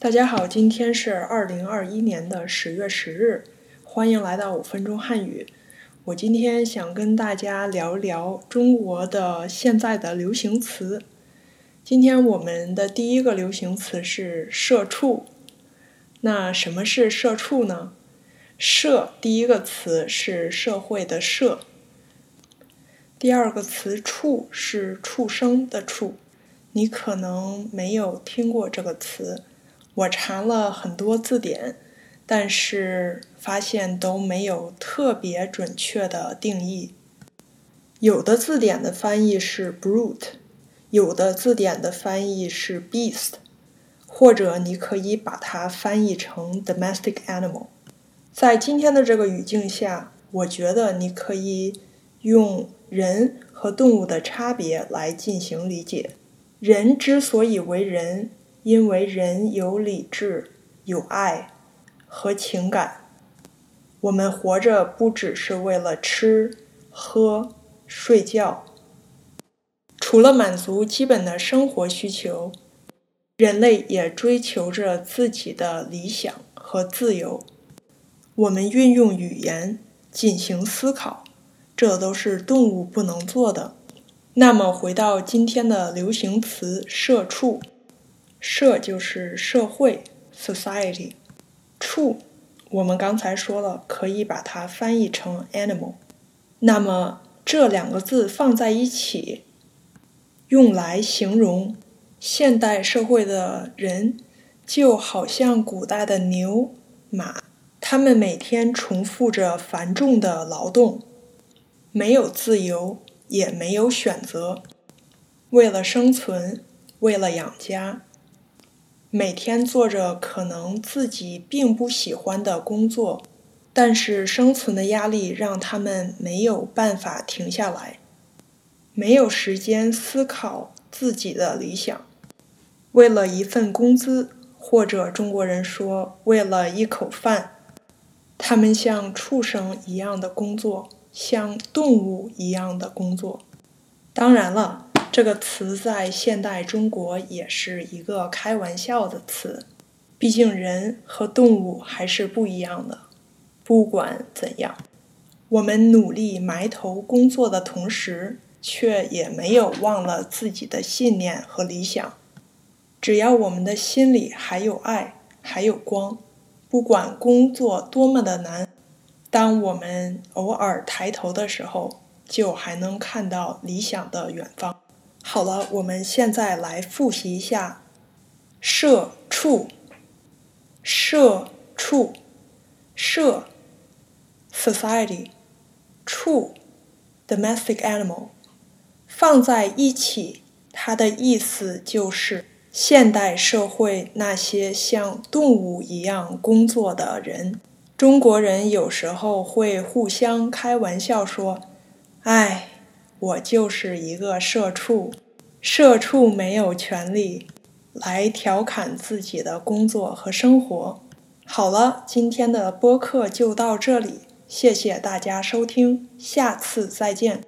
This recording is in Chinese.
大家好，今天是二零二一年的十月十日，欢迎来到五分钟汉语。我今天想跟大家聊聊中国的现在的流行词。今天我们的第一个流行词是“社畜”。那什么是“社畜”呢？“社”第一个词是社会的“社”，第二个词“畜”是畜生的“畜”。你可能没有听过这个词。我查了很多字典，但是发现都没有特别准确的定义。有的字典的翻译是 brute，有的字典的翻译是 beast，或者你可以把它翻译成 domestic animal。在今天的这个语境下，我觉得你可以用人和动物的差别来进行理解。人之所以为人。因为人有理智、有爱和情感，我们活着不只是为了吃、喝、睡觉。除了满足基本的生活需求，人类也追求着自己的理想和自由。我们运用语言进行思考，这都是动物不能做的。那么，回到今天的流行词“社畜”。社就是社会，society。畜，我们刚才说了，可以把它翻译成 animal。那么这两个字放在一起，用来形容现代社会的人，就好像古代的牛马，他们每天重复着繁重的劳动，没有自由，也没有选择，为了生存，为了养家。每天做着可能自己并不喜欢的工作，但是生存的压力让他们没有办法停下来，没有时间思考自己的理想。为了一份工资，或者中国人说为了一口饭，他们像畜生一样的工作，像动物一样的工作。当然了。这个词在现代中国也是一个开玩笑的词，毕竟人和动物还是不一样的。不管怎样，我们努力埋头工作的同时，却也没有忘了自己的信念和理想。只要我们的心里还有爱，还有光，不管工作多么的难，当我们偶尔抬头的时候，就还能看到理想的远方。好了，我们现在来复习一下“社畜”。社畜，社 （society），畜 （domestic animal），放在一起，它的意思就是现代社会那些像动物一样工作的人。中国人有时候会互相开玩笑说：“哎。”我就是一个社畜，社畜没有权利来调侃自己的工作和生活。好了，今天的播客就到这里，谢谢大家收听，下次再见。